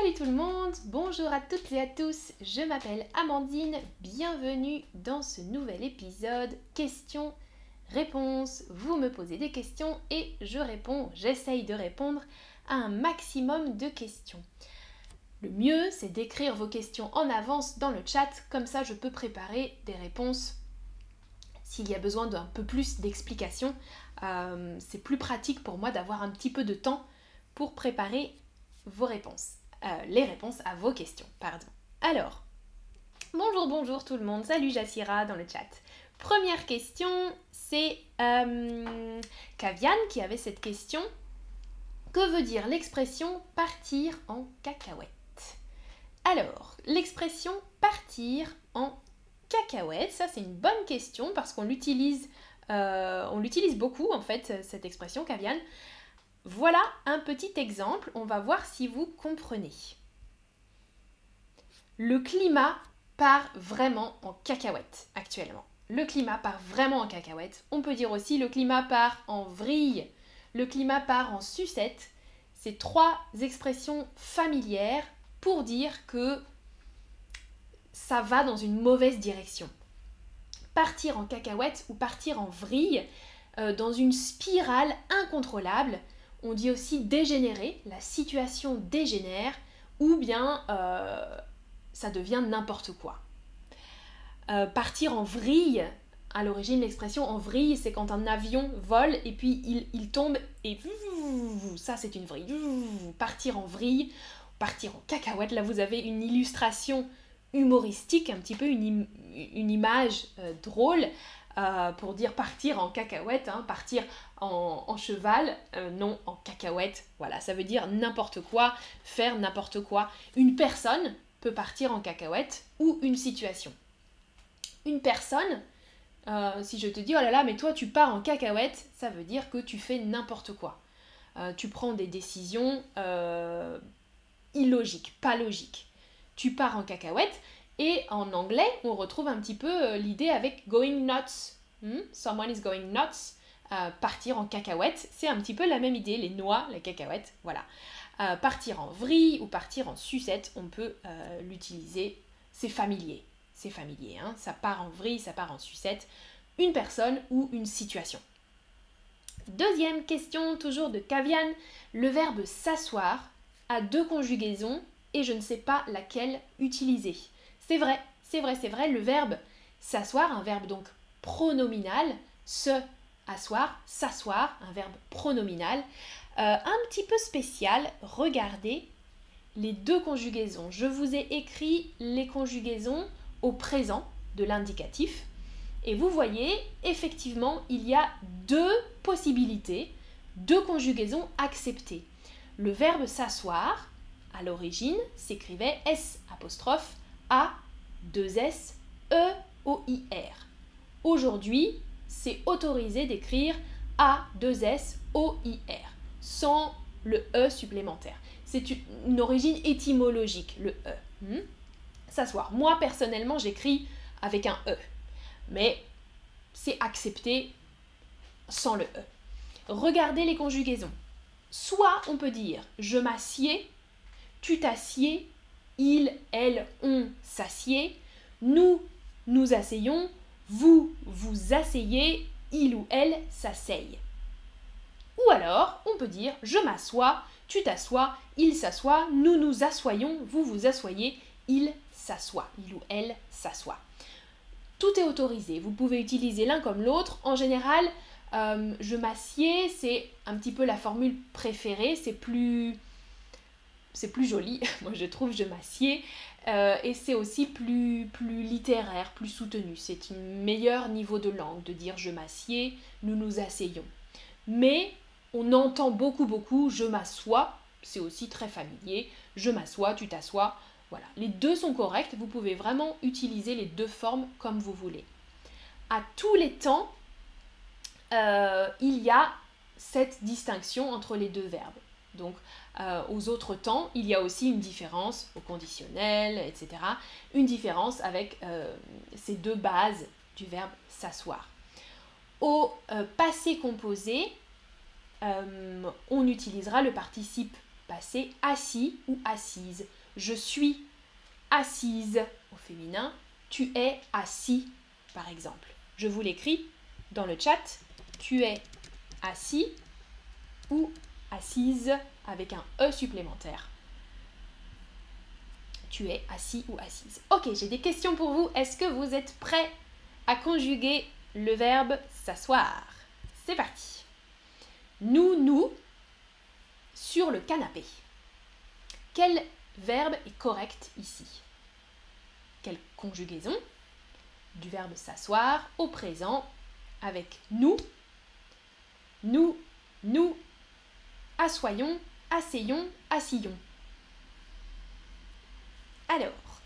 Salut tout le monde, bonjour à toutes et à tous, je m'appelle Amandine, bienvenue dans ce nouvel épisode questions-réponses. Vous me posez des questions et je réponds, j'essaye de répondre à un maximum de questions. Le mieux, c'est d'écrire vos questions en avance dans le chat, comme ça je peux préparer des réponses s'il y a besoin d'un peu plus d'explications. Euh, c'est plus pratique pour moi d'avoir un petit peu de temps pour préparer vos réponses. Euh, les réponses à vos questions, pardon. Alors, bonjour, bonjour tout le monde. Salut Jassira dans le chat. Première question, c'est euh, Kavian qui avait cette question. Que veut dire l'expression partir en cacahuète Alors, l'expression partir en cacahuète, ça c'est une bonne question parce qu'on l'utilise, euh, on l'utilise beaucoup en fait cette expression Kavian. Voilà un petit exemple, on va voir si vous comprenez. Le climat part vraiment en cacahuète actuellement. Le climat part vraiment en cacahuète. On peut dire aussi le climat part en vrille, le climat part en sucette. C'est trois expressions familières pour dire que ça va dans une mauvaise direction. Partir en cacahuète ou partir en vrille, euh, dans une spirale incontrôlable, on dit aussi dégénérer, la situation dégénère, ou bien euh, ça devient n'importe quoi. Euh, partir en vrille, à l'origine l'expression en vrille, c'est quand un avion vole et puis il, tombe et ça c'est une vrille. Partir en vrille, partir en cacahuète, là vous avez une illustration humoristique, un petit peu une, image euh, drôle euh, pour dire partir en cacahuète, hein, partir en, cheval, euh, non en cacahuète. Voilà, ça veut dire n'importe quoi, faire n'importe quoi. Une personne peut partir en cacahuète ou une situation. Une personne, euh, si je te dis oh là là, mais toi tu pars en cacahuète, ça veut dire que tu fais n'importe quoi. tu prends des décisions illogiques, pas logiques. Tu pars en cacahuète, et en anglais, on retrouve un petit peu euh, l'idée avec going nuts. Hmm? Someone is going nuts. Euh, partir en cacahuète, c'est un petit peu la même idée, les noix, les cacahuètes, voilà. Euh, partir en vrille ou partir en sucette, on peut l'utiliser, c'est familier, c'est familier, hein. ça part en vrille, ça part en sucette, une personne ou une situation. Deuxième question, toujours de Kavian, le verbe s'asseoir a deux conjugaisons et je ne sais pas laquelle utiliser. C'est vrai, c'est vrai, c'est vrai, le verbe s'asseoir, un verbe donc pronominal, se asseoir, s'asseoir, un verbe pronominal, euh, un petit peu spécial, regardez les deux conjugaisons. Je vous ai écrit les conjugaisons au présent de l'indicatif. Et vous voyez, effectivement, il y a deux possibilités, deux conjugaisons acceptées. Le verbe s'asseoir, à l'origine, s'écrivait S a, 2S, E, O, I, R. Aujourd'hui, c'est autorisé d'écrire A, 2S, O, I, R, sans le E supplémentaire. C'est une origine étymologique, le E. Hmm? S'asseoir. Moi, personnellement, j'écris avec un E. Mais c'est accepté sans le E. Regardez les conjugaisons. Soit on peut dire je m'assieds, tu t'assieds, il, elle, on s'assied, nous, nous asseyons, vous, vous asseyez, il ou elle s'asseye. Ou alors, on peut dire je m'assois, tu t'assois, il s'assoit, nous nous assoyons, vous vous assoyez, il s'assoit, il ou elle s'assoit. Tout est autorisé, vous pouvez utiliser l'un comme l'autre. En général, euh, je m'assieds, c'est un petit peu la formule préférée, c'est plus c'est plus joli, moi je trouve, je m'assieds, euh, et c'est aussi plus, plus littéraire, plus soutenu. C'est un meilleur niveau de langue de dire je m'assieds, nous nous asseyons. Mais on entend beaucoup, beaucoup je m'assois, c'est aussi très familier, je m'assois, tu t'assois. Voilà, les deux sont corrects, vous pouvez vraiment utiliser les deux formes comme vous voulez. À tous les temps, euh, il y a cette distinction entre les deux verbes. Donc, euh, aux autres temps, il y a aussi une différence au conditionnel, etc. Une différence avec euh, ces deux bases du verbe s'asseoir. Au euh, passé composé, on utilisera le participe c'est assis ou assise. Je suis assise au féminin. Tu es assis, par exemple. Je vous l'écris dans le chat. Tu es assis ou assise avec un E supplémentaire. Tu es assis ou assise. Ok, j'ai des questions pour vous. Est-ce que vous êtes prêts à conjuguer le verbe s'asseoir? C'est parti. Nous, nous, sur le canapé. Quel verbe est correct ici? Quelle conjugaison du verbe s'asseoir au présent avec nous, nous, nous, assoyons, asseyons, assillons. Alors,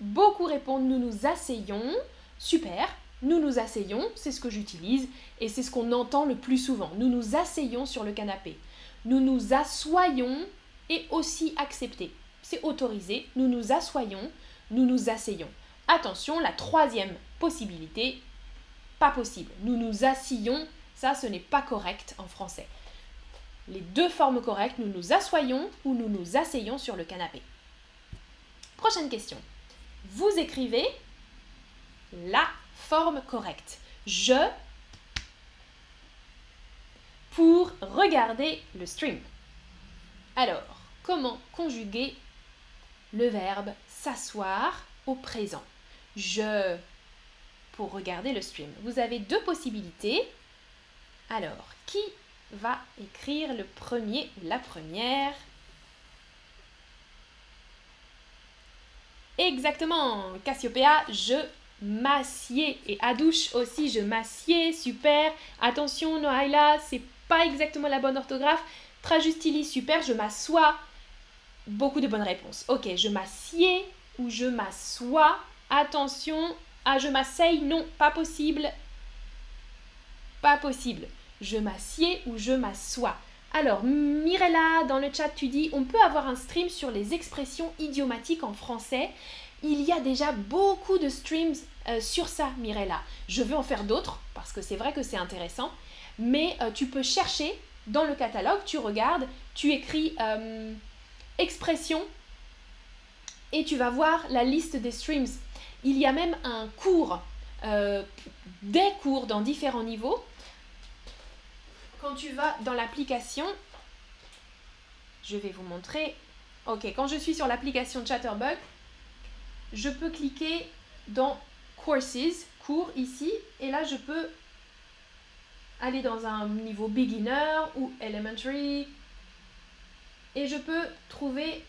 beaucoup répondent nous nous asseyons, super, nous nous asseyons, c'est ce que j'utilise et c'est ce qu'on entend le plus souvent. Nous nous asseyons sur le canapé. Nous nous assoyons et aussi accepté. C'est autorisé. Nous nous assoyons, nous nous asseyons. Attention, la troisième possibilité, pas possible. Nous nous assillons, ça ce n'est pas correct en français. Les deux formes correctes, nous nous assoyons ou nous nous asseyons sur le canapé. Prochaine question. Vous écrivez la forme correcte. Je pour regarder le stream. Alors, comment conjuguer le verbe s'asseoir au présent? Je pour regarder le stream. Vous avez deux possibilités. Alors, qui va écrire le premier ou la première Exactement, Cassiopeia, je m'assieds. Et à douche aussi, je m'assieds, super. Attention, Noaila, c'est pas exactement la bonne orthographe. Trajustili, super, je m'assois. Beaucoup de bonnes réponses. Ok, je m'assieds ou je m'assois. Attention, ah, je m'asseye, non, pas possible. Pas possible. Je m'assieds ou je m'assois. Alors, Mirella, dans le chat, tu dis on peut avoir un stream sur les expressions idiomatiques en français. Il y a déjà beaucoup de streams euh, sur ça, Mirella. Je veux en faire d'autres parce que c'est vrai que c'est intéressant. Mais euh, tu peux chercher dans le catalogue, tu regardes, tu écris euh, expression et tu vas voir la liste des streams. Il y a même un cours, des cours dans différents niveaux quand tu vas dans l'application, je vais vous montrer. Ok, quand je suis sur l'application Chatterbug, je peux cliquer dans Courses, cours ici, et là je peux aller dans un niveau beginner ou elementary, et je peux trouver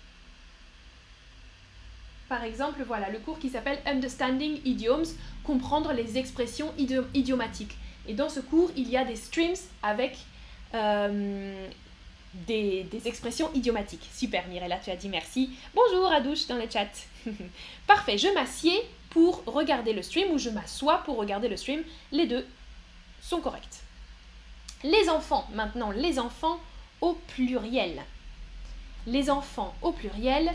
par exemple, voilà, le cours qui s'appelle Understanding Idioms, comprendre les expressions idiomatiques. Et dans ce cours, il y a des streams avec euh, des, expressions idiomatiques. Super, Mirella, tu as dit merci. Bonjour Adouche dans le chat. Parfait, je m'assieds pour regarder le stream ou je m'assois pour regarder le stream. Les deux sont corrects. Les enfants, maintenant, les enfants au pluriel. Les enfants au pluriel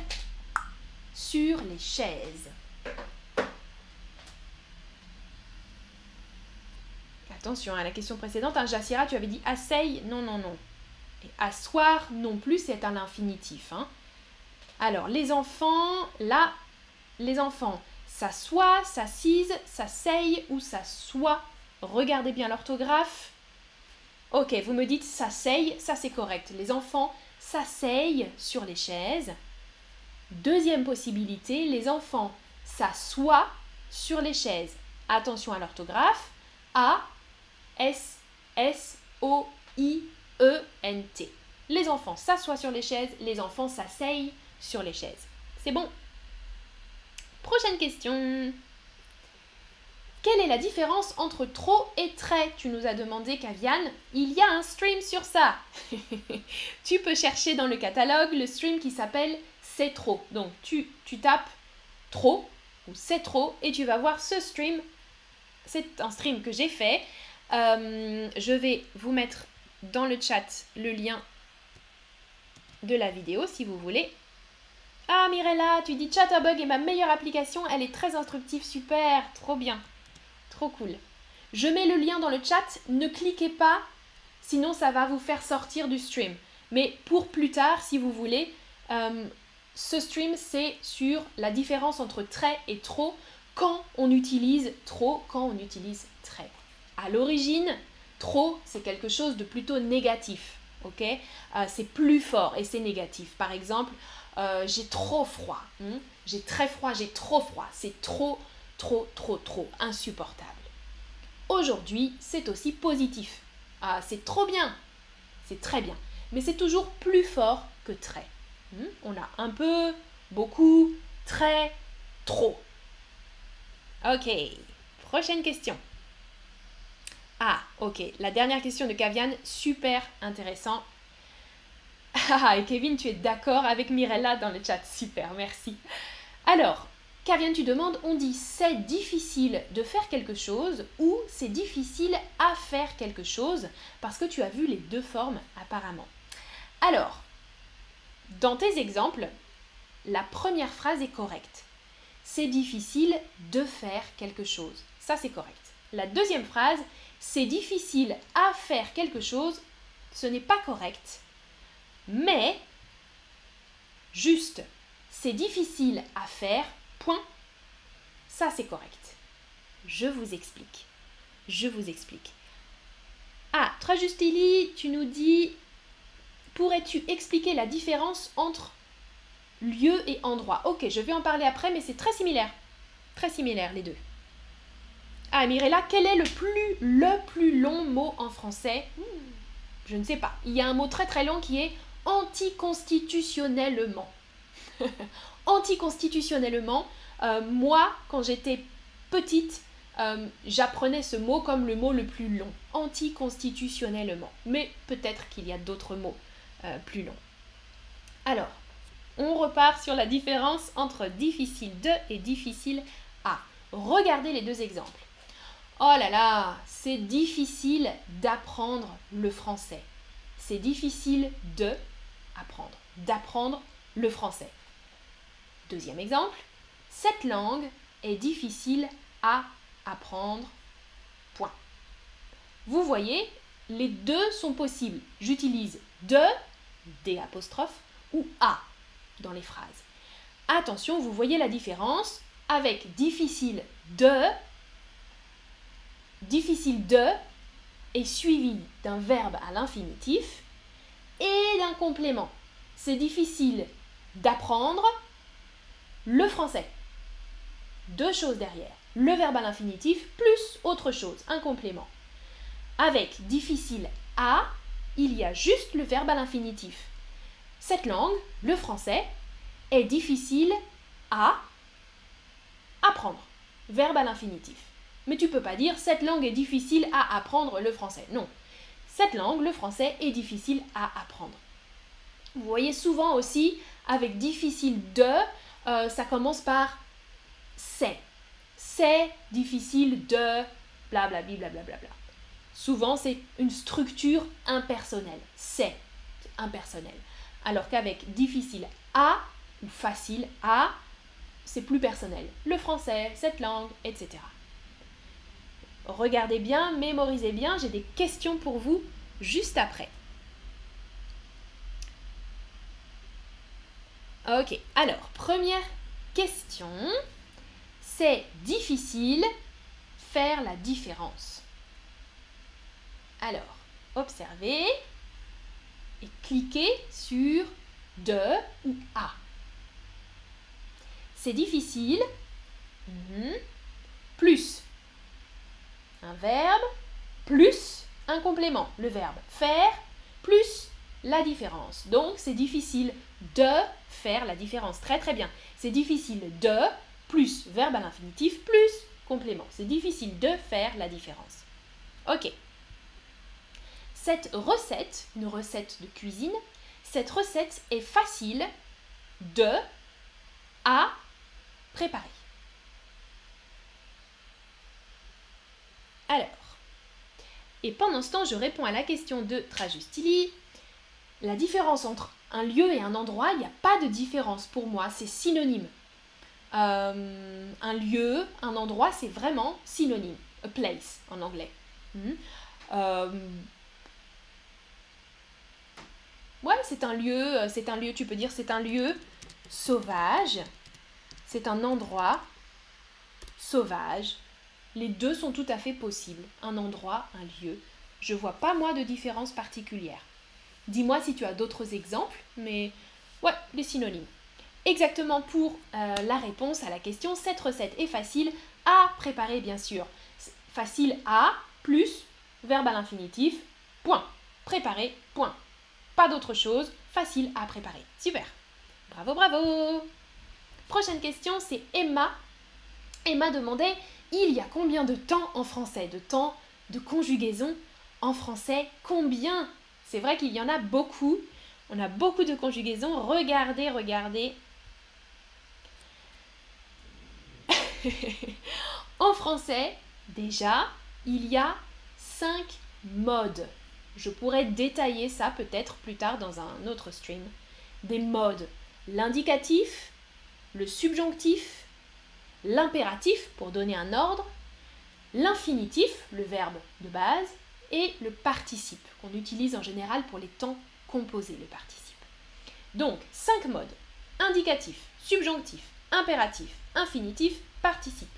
sur les chaises. Attention à la question précédente, hein, Jassira, tu avais dit asseille, non, non, non. Et asseoir non plus, c'est un infinitif. Hein. Alors, les enfants, là, les enfants s'assoient, s'assisent, s'asseyent ou s'assoient. Regardez bien l'orthographe. Ok, vous me dites s'asseyent, ça c'est correct. Les enfants s'asseyent sur les chaises. Deuxième possibilité, les enfants s'assoient sur les chaises. Attention à l'orthographe. S-S-O-I-E-N-T. Les enfants s'assoient sur les chaises, les enfants s'asseyent sur les chaises. C'est bon Prochaine question. Quelle est la différence entre trop et très? Tu nous as demandé, Kavian. Il y a un stream sur ça. tu peux chercher dans le catalogue le stream qui s'appelle C'est trop. Donc tu, tu tapes trop ou c'est trop et tu vas voir ce stream. C'est un stream que j'ai fait euh, je vais vous mettre dans le chat le lien de la vidéo si vous voulez. Ah Mirella, tu dis Chatterbug est ma meilleure application, elle est très instructive, super, trop bien, trop cool. Je mets le lien dans le chat, ne cliquez pas, sinon ça va vous faire sortir du stream. Mais pour plus tard, si vous voulez, euh, ce stream, c'est sur la différence entre très et trop quand on utilise trop, quand on utilise très. À l'origine, trop, c'est quelque chose de plutôt négatif. euh, c'est plus fort et c'est négatif. Par exemple, euh, j'ai trop froid. Hmm? j'ai très froid, j'ai trop froid. C'est trop, trop, trop, trop insupportable. Aujourd'hui, c'est aussi positif. Ah, c'est trop bien. C'est très bien. Mais c'est toujours plus fort que très. Hmm? On a un peu, beaucoup, très, trop. Ok, prochaine question. Ah, ok, la dernière question de Kavian, super intéressant. Ah, et Kevin, tu es d'accord avec Mirella dans le chat, super, merci. Alors, Kavian, tu demandes, on dit c'est difficile de faire quelque chose ou c'est difficile à faire quelque chose parce que tu as vu les deux formes apparemment. Alors, dans tes exemples, la première phrase est correcte. C'est difficile de faire quelque chose. Ça, c'est correct. La deuxième phrase, c'est difficile à faire quelque chose. Ce n'est pas correct. Mais, juste, c'est difficile à faire, point. Ça, c'est correct. Je vous explique. Je vous explique. Ah, très Justili, tu nous dis Pourrais-tu expliquer la différence entre lieu et endroit? Ok, je vais en parler après, mais c'est très similaire. Très similaire, les deux. Ah, Mirella, quel est le plus, le plus long mot en français? Hmm, Je ne sais pas. Il y a un mot très très long qui est anticonstitutionnellement. anticonstitutionnellement, euh, moi, quand j'étais petite, euh, j'apprenais ce mot comme le mot le plus long, anticonstitutionnellement. Mais peut-être qu'il y a d'autres mots. Euh, plus long. Alors, on repart sur la différence entre difficile de et difficile à. Regardez les deux exemples. Oh là là, c'est difficile d'apprendre le français. C'est difficile de apprendre, d'apprendre le français. Deuxième exemple, cette langue est difficile à apprendre. Point. Vous voyez, les deux sont possibles. J'utilise de D ou A dans les phrases. Attention, vous voyez la différence avec difficile de. Difficile de est suivi d'un verbe à l'infinitif et d'un complément. C'est difficile d'apprendre le français. Deux choses derrière. Le verbe à l'infinitif plus autre chose, un complément. Avec difficile à, il y a juste le verbe à l'infinitif. Cette langue, le français, est difficile à apprendre. Verbe à l'infinitif. Mais tu peux pas dire cette langue est difficile à apprendre le français. Non. Cette langue, le français, est difficile à apprendre. Vous voyez souvent aussi avec difficile de, euh, ça commence par c'est. C'est difficile de blablabla. Bla, bla, bla, bla. Souvent, c'est une structure impersonnelle. C'est impersonnel. Alors qu'avec difficile à ou facile à, c'est plus personnel. Le français, cette langue, etc. Regardez bien, mémorisez bien, j'ai des questions pour vous juste après. Ok, alors, première question, c'est difficile faire la différence. Alors, observez et cliquez sur de ou à. C'est difficile. Mhm. Plus un verbe, plus un complément, le verbe faire, plus la différence. Donc, c'est difficile de faire la différence. Très très bien. C'est difficile de plus verbe à l'infinitif plus complément. C'est difficile de faire la différence. Ok. Cette recette, une recette de cuisine, cette recette est facile de à préparer. Alors, et pendant ce temps, je réponds à la question de Trajustili. La différence entre un lieu et un endroit, il n'y a pas de différence pour moi, c'est synonyme. Euh, un lieu, un endroit, c'est vraiment synonyme. A place en anglais. Hmm? Euh, Ouais, c'est un lieu, euh, c'est un lieu, tu peux dire c'est un lieu sauvage, c'est un endroit sauvage. Les deux sont tout à fait possibles, un endroit, un lieu. Je vois pas moi de différence particulière. Dis-moi si tu as d'autres exemples, mais ouais, les synonymes. Exactement pour euh, la réponse à la question, cette recette est facile à préparer bien sûr. Facile à plus verbe à l'infinitif, point. Préparer, point. Pas d'autre chose, facile à préparer. Super. Bravo, bravo. Prochaine question, c'est Emma. Emma demandait il y a combien de temps en français De temps de conjugaison en français? Combien? C'est vrai qu'il y en a beaucoup. On a beaucoup de conjugaisons. Regardez, regardez. en français, déjà, il y a cinq modes. Je pourrais détailler ça peut-être plus tard dans un autre stream. Des modes. L'indicatif, le subjonctif, l'impératif pour donner un ordre, l'infinitif, le verbe de base, et le participe qu'on utilise en général pour les temps composés, le participe. Donc, cinq modes. Indicatif, subjonctif, impératif, infinitif, participe.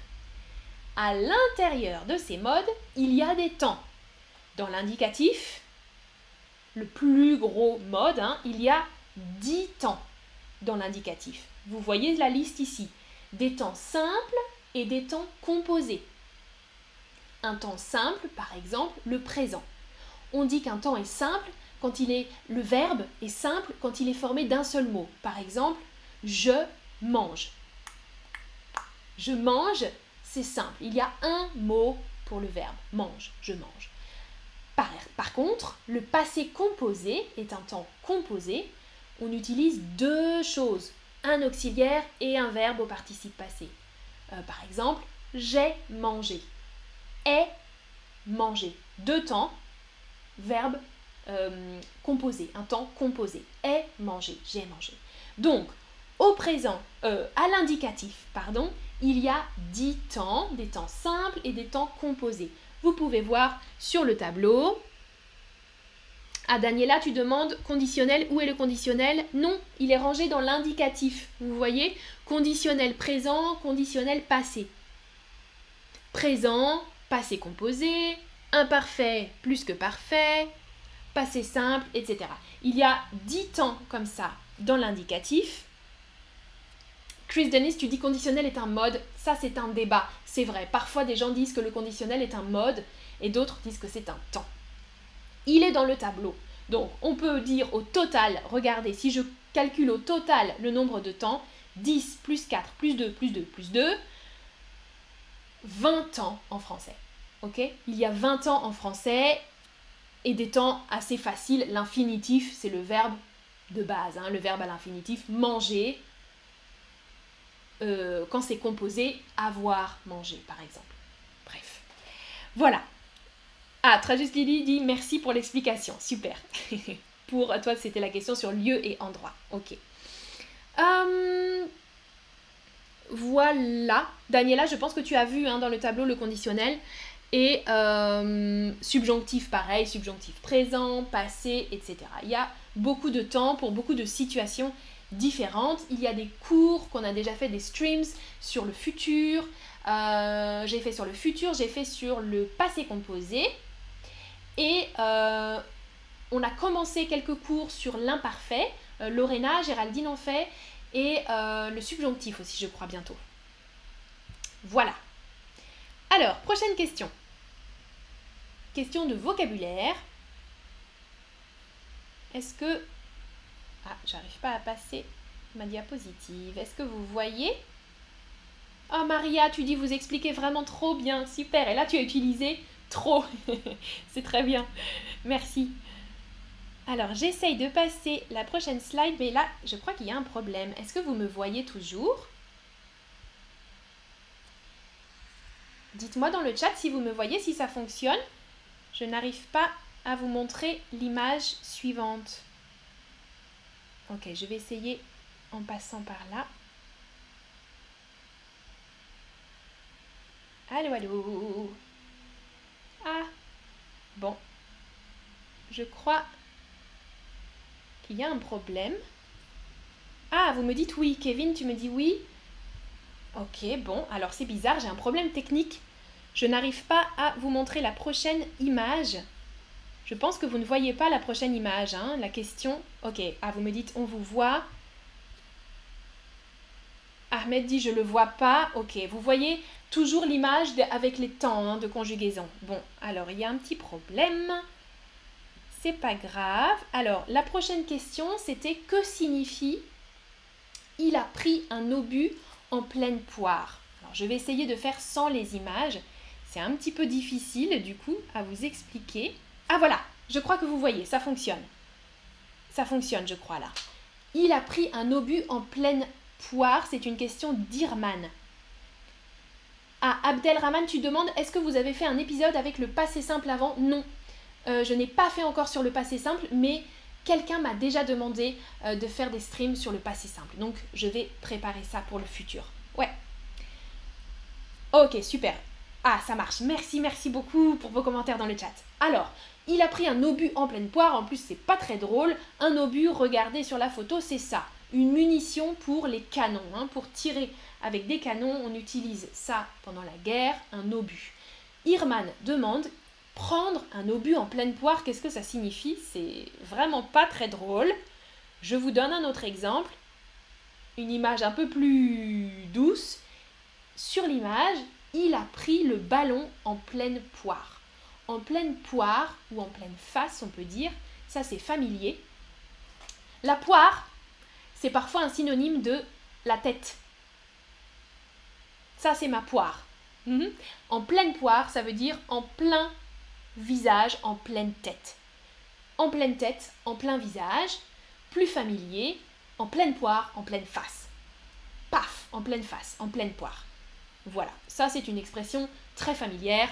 À l'intérieur de ces modes, il y a des temps. Dans l'indicatif, le plus gros mode, hein, il y a 10 temps dans l'indicatif. Vous voyez la liste ici. Des temps simples et des temps composés. Un temps simple, par exemple, le présent. On dit qu'un temps est simple quand il est le verbe est simple quand il est formé d'un seul mot. Par exemple, je mange. Je mange, c'est simple. Il y a un mot pour le verbe mange, je mange. Par, contre, le passé composé est un temps composé. On utilise deux choses, un auxiliaire et un verbe au participe passé. Euh, par exemple, j'ai mangé. Est mangé. Deux temps, verbe euh, composé, un temps composé. Est mangé, j'ai mangé. Donc, au présent, euh, à l'indicatif, pardon, il y a dix temps, des temps simples et des temps composés. Vous pouvez voir sur le tableau. Ah, Daniela, tu demandes conditionnel, où est le conditionnel? Non, il est rangé dans l'indicatif. Vous voyez? Conditionnel présent, conditionnel passé. Présent, passé composé, imparfait plus que parfait, passé simple, etc. Il y a dix temps comme ça dans l'indicatif. Chris Dennis, tu dis conditionnel est un mode. Ça, c'est un débat. C'est vrai. Parfois, des gens disent que le conditionnel est un mode et d'autres disent que c'est un temps. Il est dans le tableau. Donc, on peut dire au total, regardez, si je calcule au total le nombre de temps, 10 plus 4 plus 2 plus 2 plus 2, 20 ans en français. Ok? Il y a 20 ans en français et des temps assez faciles. L'infinitif, c'est le verbe de base, hein, le verbe à l'infinitif, manger, euh, quand c'est composé avoir mangé, par exemple. Bref. Voilà. Ah, Tragus Lily dit merci pour l'explication. Super. pour toi, c'était la question sur lieu et endroit. Ok. Hum, voilà. Daniela, je pense que tu as vu hein, dans le tableau le conditionnel. Et hum, subjonctif pareil, subjonctif présent, passé, etc. Il y a beaucoup de temps pour beaucoup de situations différentes. Il y a des cours qu'on a déjà fait, des streams sur le futur. Euh, j'ai fait sur le futur, j'ai fait sur le passé composé. Et euh, on a commencé quelques cours sur l'imparfait. Euh, Lorena, Géraldine en fait. Et le subjonctif aussi, je crois, bientôt. Voilà. Alors, prochaine question. Question de vocabulaire. Est-ce que ah, j'arrive pas à passer ma diapositive. Est-ce que vous voyez? Oh Maria, tu dis vous expliquez vraiment trop bien, super. Et là tu as utilisé trop. C'est très bien. Merci. Alors j'essaye de passer la prochaine slide, mais là je crois qu'il y a un problème. Est-ce que vous me voyez toujours? Dites-moi dans le chat si vous me voyez, si ça fonctionne. Je n'arrive pas à vous montrer l'image suivante. Ok, je vais essayer en passant par là. Allô, allô Ah Bon. Je crois qu'il y a un problème. Ah, vous me dites oui. Kevin, tu me dis oui. Ok, bon, alors c'est bizarre, j'ai un problème technique. Je n'arrive pas à vous montrer la prochaine image. Je pense que vous ne voyez pas la prochaine image. Hein. La question... Ok, ah, vous me dites on vous voit. Ahmed dit je le vois pas. Ok, vous voyez toujours l'image avec les temps hein, de conjugaison. Bon, alors il y a un petit problème. C'est pas grave. Alors, la prochaine question, c'était que signifie il a pris un obus en pleine poire? Alors, je vais essayer de faire sans les images. C'est un petit peu difficile, du coup, à vous expliquer. Ah voilà, je crois que vous voyez, ça fonctionne. Ça fonctionne, je crois, là. Il a pris un obus en pleine poire, c'est une question d'Irman. Ah, Abdelrahman, tu demandes, est-ce que vous avez fait un épisode avec le passé simple avant? Non. Euh, je n'ai pas fait encore sur le passé simple, mais quelqu'un m'a déjà demandé euh, de faire des streams sur le passé simple. Donc, je vais préparer ça pour le futur. Ouais. Ok, super. Ah, ça marche. Merci, merci beaucoup pour vos commentaires dans le chat. Alors, il a pris un obus en pleine poire. En plus, c'est pas très drôle. Un obus, regardez sur la photo, c'est ça. Une munition pour les canons. Hein. Pour tirer avec des canons, on utilise ça pendant la guerre, un obus. Irman demande prendre un obus en pleine poire, qu'est-ce que ça signifie? C'est vraiment pas très drôle. Je vous donne un autre exemple. Une image un peu plus douce. Sur l'image, il a pris le ballon en pleine poire. En pleine poire ou en pleine face, on peut dire, ça c'est familier. La poire, c'est parfois un synonyme de la tête. Ça c'est ma poire. Mhm. En pleine poire, ça veut dire en plein visage, en pleine tête. En pleine tête, en plein visage, plus familier, en pleine poire, en pleine face. Paf, en pleine face, en pleine poire. Voilà, ça c'est une expression très familière.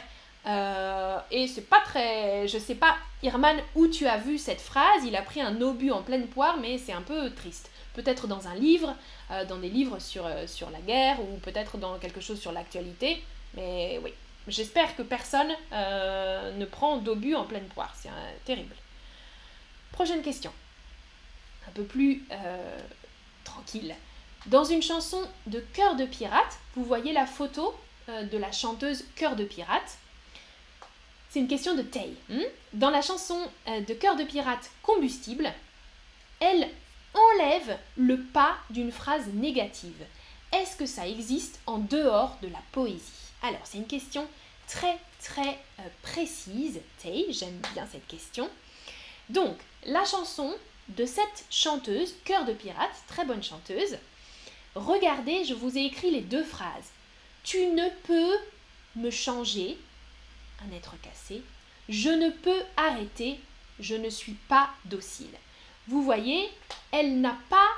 Euh, et c'est pas très. Je sais pas, Irman, où tu as vu cette phrase? Il a pris un obus en pleine poire, mais c'est un peu triste. Peut-être dans un livre, euh, dans des livres sur, euh, sur la guerre, ou peut-être dans quelque chose sur l'actualité. Mais oui, j'espère que personne ne prend d'obus en pleine poire. C'est terrible. Prochaine question. Un peu plus tranquille. Dans une chanson de Cœur de pirate, vous voyez la photo euh, de la chanteuse Cœur de pirate. C'est une question de Tay. Hmm? Dans la chanson euh, de Cœur de pirate Combustible, elle enlève le pas d'une phrase négative. Est-ce que ça existe en dehors de la poésie? Alors, c'est une question très très euh, précise. Tay, j'aime bien cette question. Donc, la chanson de cette chanteuse, Cœur de pirate, très bonne chanteuse, Regardez, je vous ai écrit les deux phrases. Tu ne peux me changer, être cassé. Je ne peux arrêter, je ne suis pas docile. Vous voyez, elle n'a pas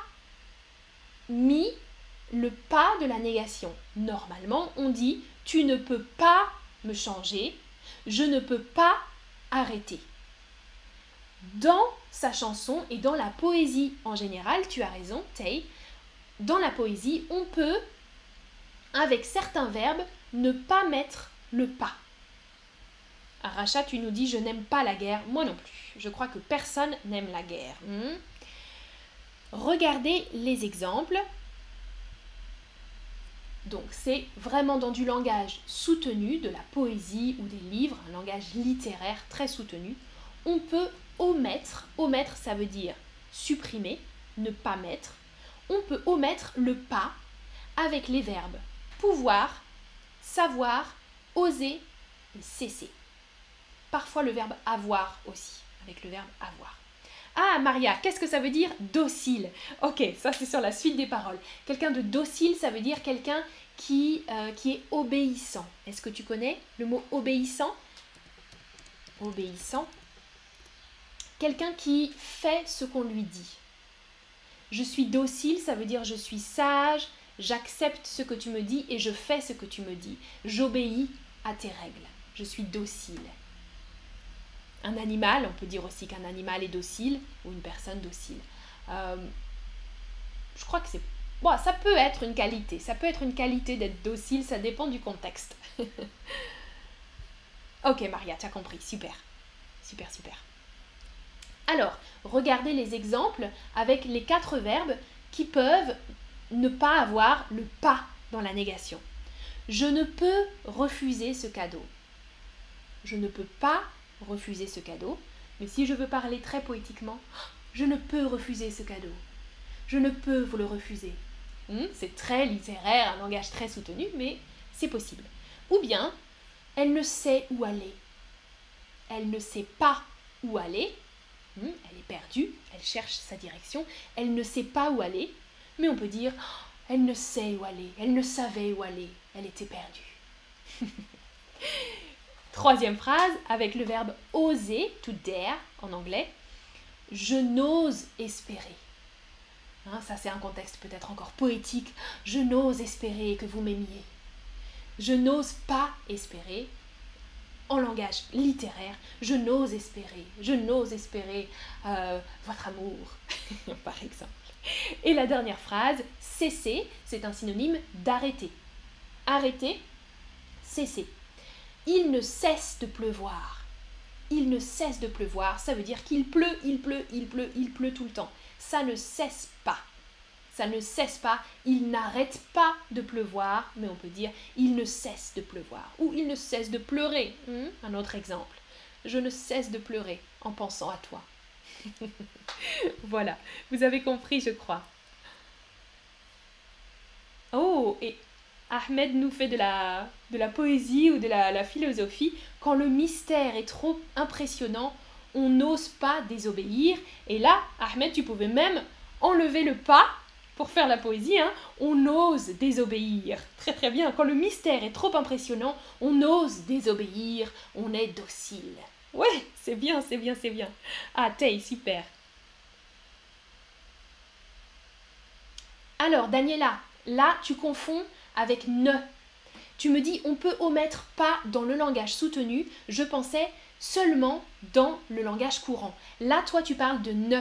mis le pas de la négation. Normalement, on dit tu ne peux pas me changer, je ne peux pas arrêter. Dans sa chanson et dans la poésie en général, tu as raison, Tay, dans la poésie, on peut, avec certains verbes, ne pas mettre le pas. Rachat, tu nous dis je n'aime pas la guerre. Moi non plus. Je crois que personne n'aime la guerre. Hmm. Regardez les exemples. Donc c'est vraiment dans du langage soutenu, de la poésie ou des livres, un langage littéraire très soutenu. On peut omettre. Omettre, ça veut dire supprimer, ne pas mettre on peut omettre le pas avec les verbes pouvoir, savoir, oser et cesser. Parfois le verbe avoir aussi, avec le verbe avoir. Ah Maria, qu'est-ce que ça veut dire docile? Ok, ça c'est sur la suite des paroles. Quelqu'un de docile, ça veut dire quelqu'un qui, euh, qui est obéissant. Est-ce que tu connais le mot obéissant? Obéissant. Quelqu'un qui fait ce qu'on lui dit. Je suis docile, ça veut dire je suis sage, j'accepte ce que tu me dis et je fais ce que tu me dis. J'obéis à tes règles. Je suis docile. Un animal, on peut dire aussi qu'un animal est docile ou une personne docile. Euh, je crois que c'est... Bon, ça peut être une qualité. Ça peut être une qualité d'être docile, ça dépend du contexte. ok Maria, tu as compris. Super. Super, super. Alors, regardez les exemples avec les quatre verbes qui peuvent ne pas avoir le pas dans la négation. Je ne peux refuser ce cadeau. Je ne peux pas refuser ce cadeau. Mais si je veux parler très poétiquement, je ne peux refuser ce cadeau. Je ne peux vous le refuser. Hmm, c'est très littéraire, un langage très soutenu, mais c'est possible. Ou bien, elle ne sait où aller. Elle ne sait pas où aller. Hmm, elle est perdue, elle cherche sa direction. Elle ne sait pas où aller. Mais on peut dire, elle ne sait où aller. Elle ne savait où aller. Elle était perdue. Troisième phrase avec le verbe oser, to dare en anglais. Je n'ose espérer. Hein, ça c'est un contexte peut-être encore poétique. Je n'ose espérer que vous m'aimiez. Je n'ose pas espérer. En langage littéraire, je n'ose espérer, je n'ose espérer euh, votre amour, par exemple. Et la dernière phrase, cesser, c'est un synonyme d'arrêter. Arrêter, cesser. Il ne cesse de pleuvoir. Il ne cesse de pleuvoir, ça veut dire qu'il pleut, il pleut, il pleut, il pleut tout le temps. Ça ne cesse pas. Ça ne cesse pas, il n'arrête pas de pleuvoir, mais on peut dire il ne cesse de pleuvoir. Ou il ne cesse de pleurer. Hmm? Un autre exemple. Je ne cesse de pleurer en pensant à toi. voilà, vous avez compris, je crois. Oh, et Ahmed nous fait de la, de la poésie ou de la, philosophie. Quand le mystère est trop impressionnant, on n'ose pas désobéir. Et là, Ahmed, tu pouvais même enlever le pas pour faire la poésie. Hein. On ose désobéir. Très très bien. Quand le mystère est trop impressionnant, on ose désobéir. On est docile. Ouais, c'est bien, c'est bien, c'est bien. Ah, Tay, super. Alors, Daniela, là, tu confonds avec ne. Tu me dis on peut omettre pas dans le langage soutenu, je pensais seulement dans le langage courant. Là, toi, tu parles de ne.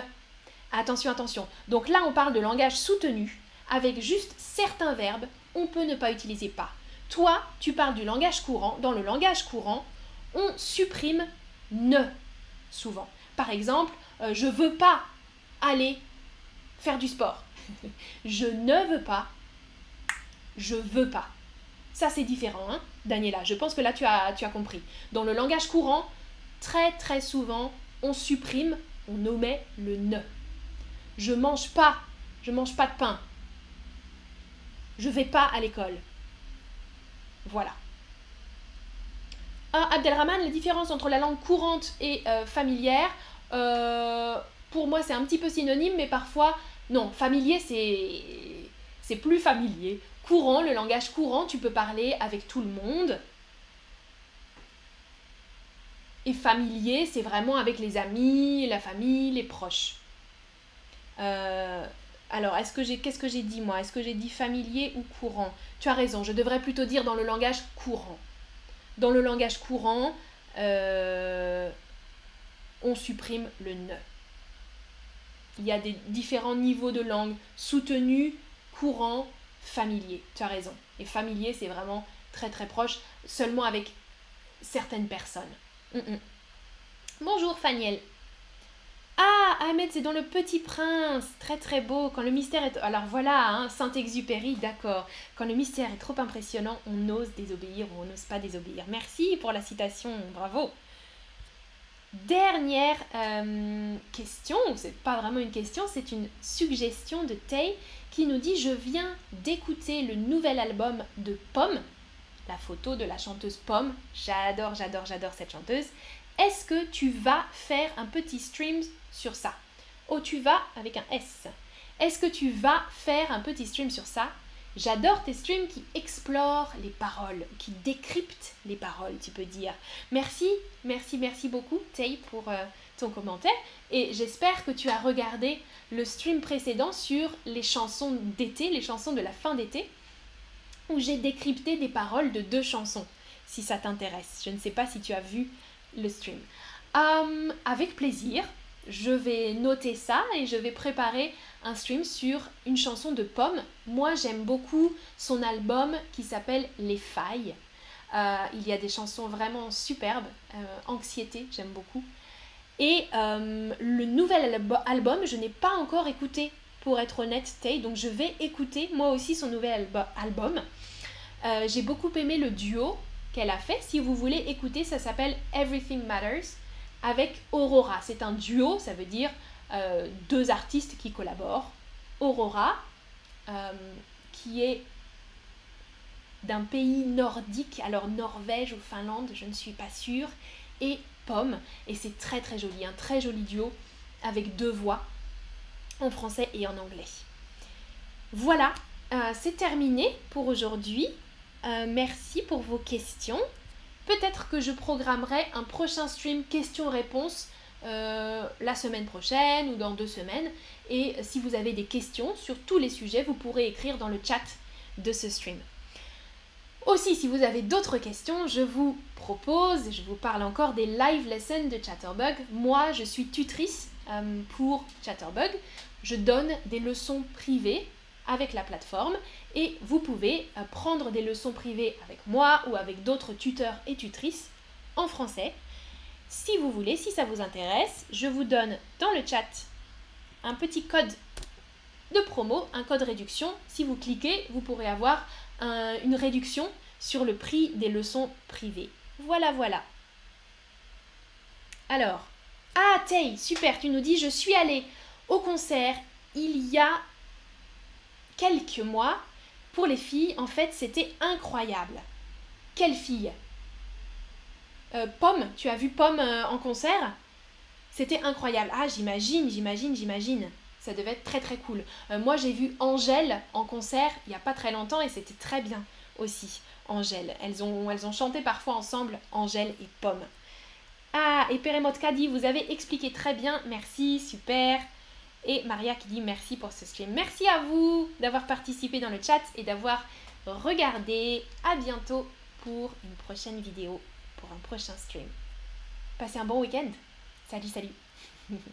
Attention, attention. Donc là, on parle de langage soutenu. Avec juste certains verbes, on peut ne pas utiliser pas. Toi, tu parles du langage courant. Dans le langage courant, on supprime ne souvent. Par exemple, euh, je veux pas aller faire du sport. je ne veux pas je veux pas. Ça, c'est différent, hein, Daniela. Je pense que là, tu as, compris. Dans le langage courant, très très souvent, on supprime, on omet le ne. Je mange pas, je mange pas de pain. Je vais pas à l'école. Voilà. Ah, Abdelrahman, la différence entre la langue courante et euh, familière, euh, pour moi c'est un petit peu synonyme, mais parfois, non, familier c'est, c'est plus familier. Courant, le langage courant, tu peux parler avec tout le monde. Et familier, c'est vraiment avec les amis, la famille, les proches. Euh, alors, est-ce que j'ai, qu'est-ce que j'ai dit moi? Est-ce que j'ai dit familier ou courant? Tu as raison, je devrais plutôt dire dans le langage courant. Dans le langage courant, euh, on supprime le ne. Il y a des différents niveaux de langue, soutenu, courant, familier. Tu as raison. Et familier, c'est vraiment très très proche, seulement avec certaines personnes. Mm, mm. Bonjour Faniel. Ah, Ahmed, c'est dans Le Petit Prince. Très très beau. Quand le mystère est... Alors voilà, hein, Saint-Exupéry, d'accord. Quand le mystère est trop impressionnant, on ose désobéir ou on n'ose pas désobéir. Merci pour la citation, bravo. Dernière euh, question, c'est pas vraiment une question, c'est une suggestion de Tay qui nous dit Je viens d'écouter le nouvel album de Pomme, la photo de la chanteuse Pomme. J'adore, j'adore, j'adore cette chanteuse. Est-ce que tu vas faire un petit stream sur ça? Oh, tu vas avec un S. Est-ce que tu vas faire un petit stream sur ça? J'adore tes streams qui explorent les paroles, qui décryptent les paroles, tu peux dire. Merci, merci, merci beaucoup, Tay, pour euh, ton commentaire. Et j'espère que tu as regardé le stream précédent sur les chansons d'été, les chansons de la fin d'été, où j'ai décrypté des paroles de deux chansons, si ça t'intéresse. Je ne sais pas si tu as vu le stream. Hum, avec plaisir, je vais noter ça et je vais préparer un stream sur une chanson de Pomme. Moi, j'aime beaucoup son album qui s'appelle Les Failles. Euh, il y a des chansons vraiment superbes. Euh, Anxiété, j'aime beaucoup. Et euh, le nouvel album, je n'ai pas encore écouté, pour être honnête, Tay. Donc je vais écouter moi aussi son nouvel album. Euh, j'ai beaucoup aimé le duo qu'elle a fait. Si vous voulez écouter, ça s'appelle Everything Matters avec Aurora. C'est un duo, ça veut dire euh, deux artistes qui collaborent. Aurora, qui est d'un pays nordique, alors Norvège ou Finlande, je ne suis pas sûre, et Pomme, et c'est très très joli, un très joli duo avec deux voix en français et en anglais. Voilà, euh, c'est terminé pour aujourd'hui. Euh, merci pour vos questions. Peut-être que je programmerai un prochain stream questions-réponses euh, la semaine prochaine ou dans deux semaines. Et si vous avez des questions sur tous les sujets, vous pourrez écrire dans le chat de ce stream. Aussi, si vous avez d'autres questions, je vous propose, je vous parle encore des live lessons de Chatterbug. Moi, je suis tutrice euh, pour Chatterbug. Je donne des leçons privées avec la plateforme et vous pouvez euh, prendre des leçons privées avec moi ou avec d'autres tuteurs et tutrices en français. Si vous voulez, si ça vous intéresse, je vous donne dans le chat un petit code de promo, un code réduction. Si vous cliquez, vous pourrez avoir une réduction sur le prix des leçons privées. Voilà, voilà. Alors, ah Tay, super, tu nous dis, je suis allée au concert il y a quelques mois. Pour les filles, en fait, c'était incroyable. Quelle fille? Euh, Pomme, tu as vu Pomme euh, en concert? C'était incroyable. Ah, j'imagine, j'imagine, j'imagine. Ça devait être très très cool. Euh, moi j'ai vu Angèle en concert il n'y a pas très longtemps et c'était très bien aussi. Angèle. Elles ont, chanté parfois ensemble Angèle et Pomme. Ah, et Peremotka dit vous avez expliqué très bien, merci, super. Et Maria qui dit merci pour ce stream. Merci à vous d'avoir participé dans le chat et d'avoir regardé. À bientôt pour une prochaine vidéo, pour un prochain stream. Passez un bon week-end. Salut, salut.